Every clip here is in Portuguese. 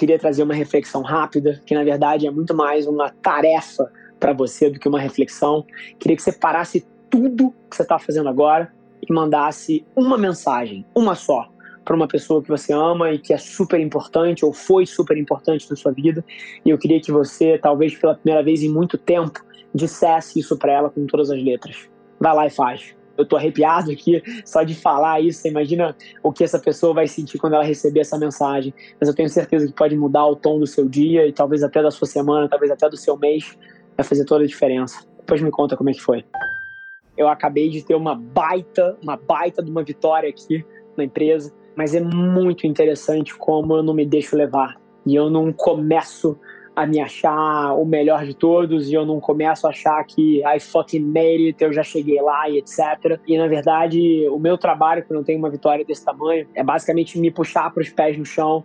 queria trazer uma reflexão rápida, que na verdade é muito mais uma tarefa para você do que uma reflexão. Queria que você parasse tudo que você está fazendo agora e mandasse uma mensagem, uma só, para uma pessoa que você ama e que é super importante ou foi super importante na sua vida. E eu queria que você, talvez pela primeira vez em muito tempo, dissesse isso para ela com todas as letras. Vai lá e faz eu tô arrepiado aqui só de falar isso. Você imagina o que essa pessoa vai sentir quando ela receber essa mensagem. Mas eu tenho certeza que pode mudar o tom do seu dia e talvez até da sua semana, talvez até do seu mês. Vai fazer toda a diferença. Depois me conta como é que foi. Eu acabei de ter uma baita, uma baita de uma vitória aqui na empresa, mas é muito interessante como eu não me deixo levar. E eu não começo a me achar o melhor de todos e eu não começo a achar que I fucking made it, eu já cheguei lá e etc. E na verdade, o meu trabalho quando eu tenho uma vitória desse tamanho é basicamente me puxar para os pés no chão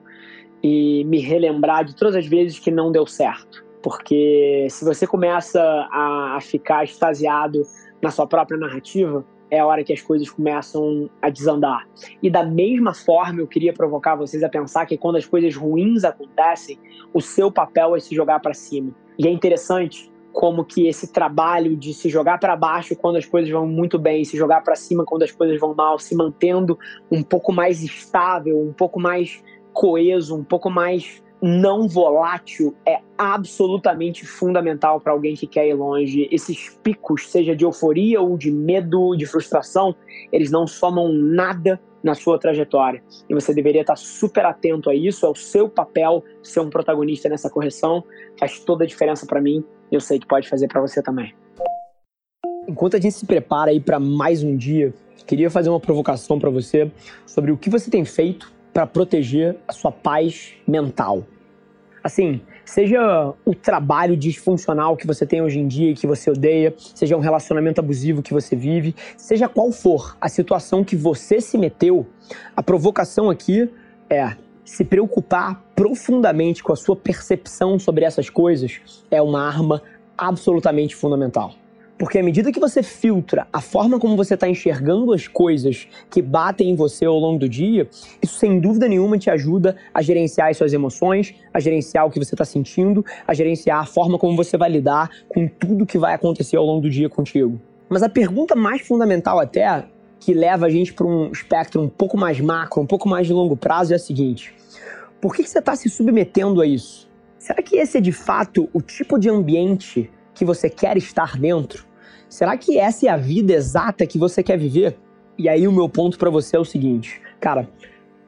e me relembrar de todas as vezes que não deu certo. Porque se você começa a, a ficar extasiado na sua própria narrativa, é a hora que as coisas começam a desandar. E da mesma forma, eu queria provocar vocês a pensar que quando as coisas ruins acontecem, o seu papel é se jogar para cima. E é interessante como que esse trabalho de se jogar para baixo quando as coisas vão muito bem, se jogar para cima quando as coisas vão mal, se mantendo um pouco mais estável, um pouco mais coeso, um pouco mais não volátil é absolutamente fundamental para alguém que quer ir longe. Esses picos, seja de euforia ou de medo, de frustração, eles não somam nada na sua trajetória. E você deveria estar super atento a isso, é o seu papel ser um protagonista nessa correção. Faz toda a diferença para mim e eu sei que pode fazer para você também. Enquanto a gente se prepara aí para mais um dia, queria fazer uma provocação para você sobre o que você tem feito para proteger a sua paz mental. Assim, seja o trabalho disfuncional que você tem hoje em dia e que você odeia, seja um relacionamento abusivo que você vive, seja qual for a situação que você se meteu, a provocação aqui é se preocupar profundamente com a sua percepção sobre essas coisas é uma arma absolutamente fundamental. Porque à medida que você filtra a forma como você está enxergando as coisas que batem em você ao longo do dia, isso sem dúvida nenhuma te ajuda a gerenciar as suas emoções, a gerenciar o que você está sentindo, a gerenciar a forma como você vai lidar com tudo que vai acontecer ao longo do dia contigo. Mas a pergunta mais fundamental até, que leva a gente para um espectro um pouco mais macro, um pouco mais de longo prazo, é a seguinte: por que, que você está se submetendo a isso? Será que esse é de fato o tipo de ambiente que você quer estar dentro? Será que essa é a vida exata que você quer viver? E aí o meu ponto para você é o seguinte, cara,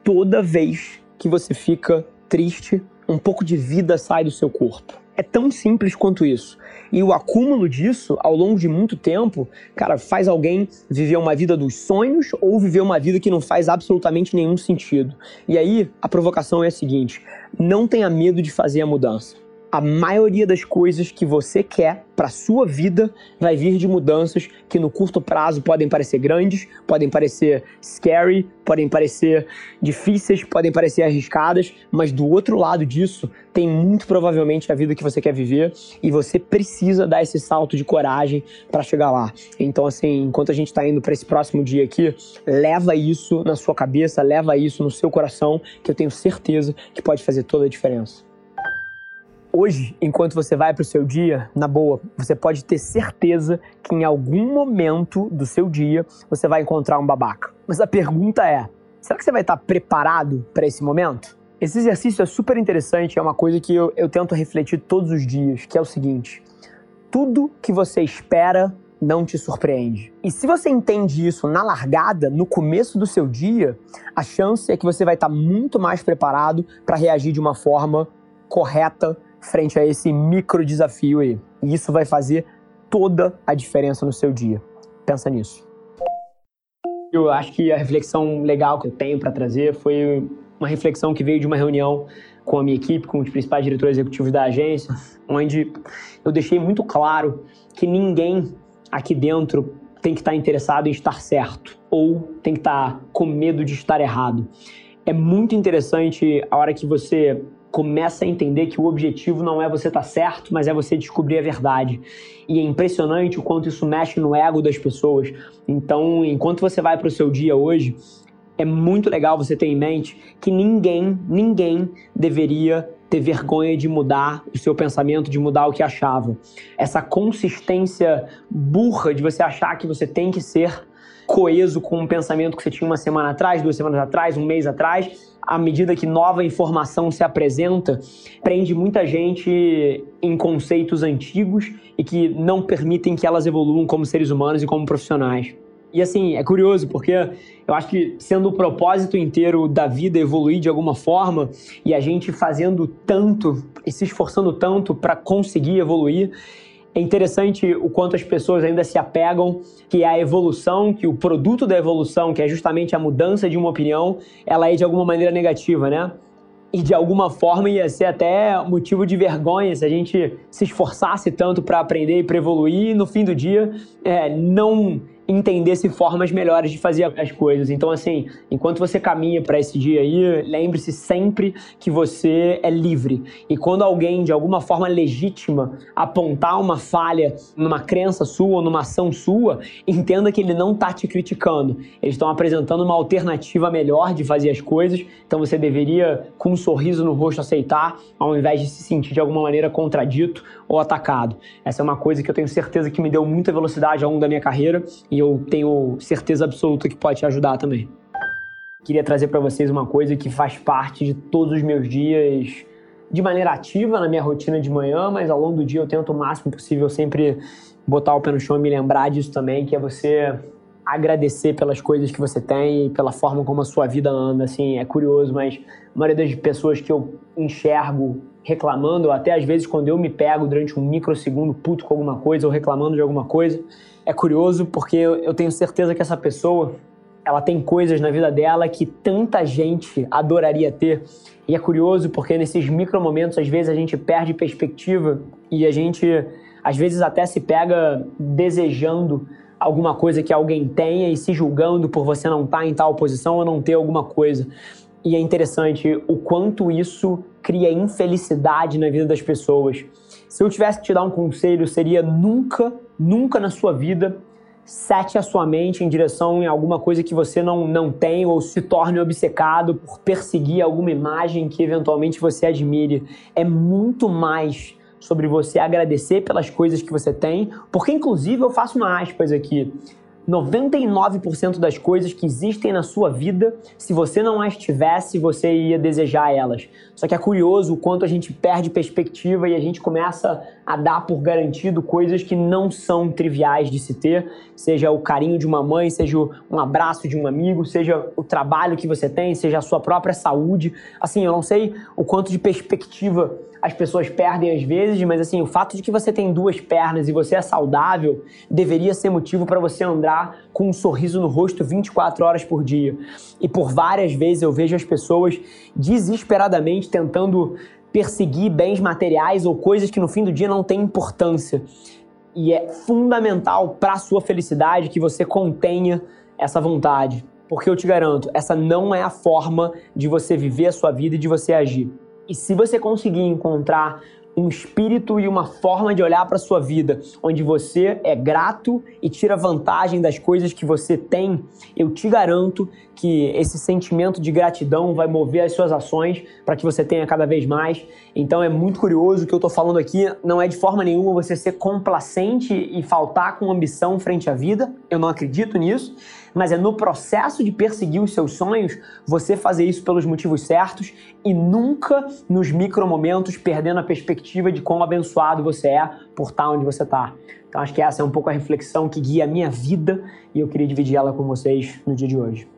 toda vez que você fica triste, um pouco de vida sai do seu corpo. É tão simples quanto isso. E o acúmulo disso, ao longo de muito tempo, cara, faz alguém viver uma vida dos sonhos ou viver uma vida que não faz absolutamente nenhum sentido. E aí, a provocação é a seguinte: não tenha medo de fazer a mudança a maioria das coisas que você quer para sua vida vai vir de mudanças que no curto prazo podem parecer grandes, podem parecer scary, podem parecer difíceis, podem parecer arriscadas, mas do outro lado disso tem muito provavelmente a vida que você quer viver e você precisa dar esse salto de coragem para chegar lá. Então assim, enquanto a gente está indo para esse próximo dia aqui, leva isso na sua cabeça, leva isso no seu coração, que eu tenho certeza que pode fazer toda a diferença. Hoje, enquanto você vai para o seu dia, na boa, você pode ter certeza que em algum momento do seu dia você vai encontrar um babaca. Mas a pergunta é: será que você vai estar preparado para esse momento? Esse exercício é super interessante, é uma coisa que eu, eu tento refletir todos os dias, que é o seguinte: tudo que você espera não te surpreende. E se você entende isso na largada, no começo do seu dia, a chance é que você vai estar muito mais preparado para reagir de uma forma correta frente a esse micro desafio aí. E isso vai fazer toda a diferença no seu dia. Pensa nisso. Eu acho que a reflexão legal que eu tenho para trazer foi uma reflexão que veio de uma reunião com a minha equipe, com os principais diretores executivos da agência, onde eu deixei muito claro que ninguém aqui dentro tem que estar interessado em estar certo ou tem que estar com medo de estar errado. É muito interessante a hora que você começa a entender que o objetivo não é você estar certo, mas é você descobrir a verdade. E é impressionante o quanto isso mexe no ego das pessoas. Então, enquanto você vai para o seu dia hoje, é muito legal você ter em mente que ninguém, ninguém deveria ter vergonha de mudar o seu pensamento, de mudar o que achava. Essa consistência burra de você achar que você tem que ser coeso com um pensamento que você tinha uma semana atrás, duas semanas atrás, um mês atrás, à medida que nova informação se apresenta, prende muita gente em conceitos antigos e que não permitem que elas evoluam como seres humanos e como profissionais. E assim, é curioso porque eu acho que sendo o propósito inteiro da vida evoluir de alguma forma e a gente fazendo tanto e se esforçando tanto para conseguir evoluir, é interessante o quanto as pessoas ainda se apegam que a evolução, que o produto da evolução, que é justamente a mudança de uma opinião, ela é de alguma maneira negativa, né? E de alguma forma ia ser até motivo de vergonha se a gente se esforçasse tanto para aprender e para evoluir e no fim do dia é, não entendesse formas melhores de fazer as coisas. Então, assim, enquanto você caminha para esse dia aí, lembre-se sempre que você é livre. E quando alguém, de alguma forma legítima, apontar uma falha numa crença sua ou numa ação sua, entenda que ele não está te criticando. Eles estão apresentando uma alternativa melhor de fazer as coisas. Então, você deveria, com um sorriso no rosto, aceitar, ao invés de se sentir de alguma maneira contradito ou atacado. Essa é uma coisa que eu tenho certeza que me deu muita velocidade ao longo da minha carreira e e eu tenho certeza absoluta que pode te ajudar também. Queria trazer para vocês uma coisa que faz parte de todos os meus dias de maneira ativa na minha rotina de manhã, mas ao longo do dia eu tento o máximo possível sempre botar o pé no chão e me lembrar disso também, que é você agradecer pelas coisas que você tem e pela forma como a sua vida anda. Assim, é curioso, mas a maioria das pessoas que eu enxergo reclamando, ou até às vezes quando eu me pego durante um microsegundo puto com alguma coisa ou reclamando de alguma coisa, é curioso porque eu tenho certeza que essa pessoa ela tem coisas na vida dela que tanta gente adoraria ter. E é curioso porque nesses micro momentos, às vezes, a gente perde perspectiva e a gente, às vezes, até se pega desejando alguma coisa que alguém tenha e se julgando por você não estar tá em tal posição ou não ter alguma coisa. E é interessante o quanto isso cria infelicidade na vida das pessoas. Se eu tivesse que te dar um conselho, seria nunca, nunca na sua vida sete a sua mente em direção em alguma coisa que você não, não tem ou se torne obcecado por perseguir alguma imagem que eventualmente você admire. É muito mais sobre você agradecer pelas coisas que você tem, porque inclusive eu faço uma aspas aqui. 99% das coisas que existem na sua vida, se você não as tivesse, você ia desejar elas. Só que é curioso o quanto a gente perde perspectiva e a gente começa a dar por garantido coisas que não são triviais de se ter, seja o carinho de uma mãe, seja um abraço de um amigo, seja o trabalho que você tem, seja a sua própria saúde. Assim, eu não sei o quanto de perspectiva as pessoas perdem às vezes, mas assim, o fato de que você tem duas pernas e você é saudável deveria ser motivo para você andar com um sorriso no rosto 24 horas por dia. E por várias vezes eu vejo as pessoas desesperadamente tentando perseguir bens materiais ou coisas que no fim do dia não têm importância. E é fundamental para a sua felicidade que você contenha essa vontade. Porque eu te garanto, essa não é a forma de você viver a sua vida e de você agir. E se você conseguir encontrar um espírito e uma forma de olhar para sua vida, onde você é grato e tira vantagem das coisas que você tem, eu te garanto que esse sentimento de gratidão vai mover as suas ações para que você tenha cada vez mais. Então é muito curioso o que eu estou falando aqui, não é de forma nenhuma você ser complacente e faltar com ambição frente à vida. Eu não acredito nisso mas é no processo de perseguir os seus sonhos você fazer isso pelos motivos certos e nunca nos micromomentos perdendo a perspectiva de quão abençoado você é por estar onde você está. Então acho que essa é um pouco a reflexão que guia a minha vida e eu queria dividir ela com vocês no dia de hoje.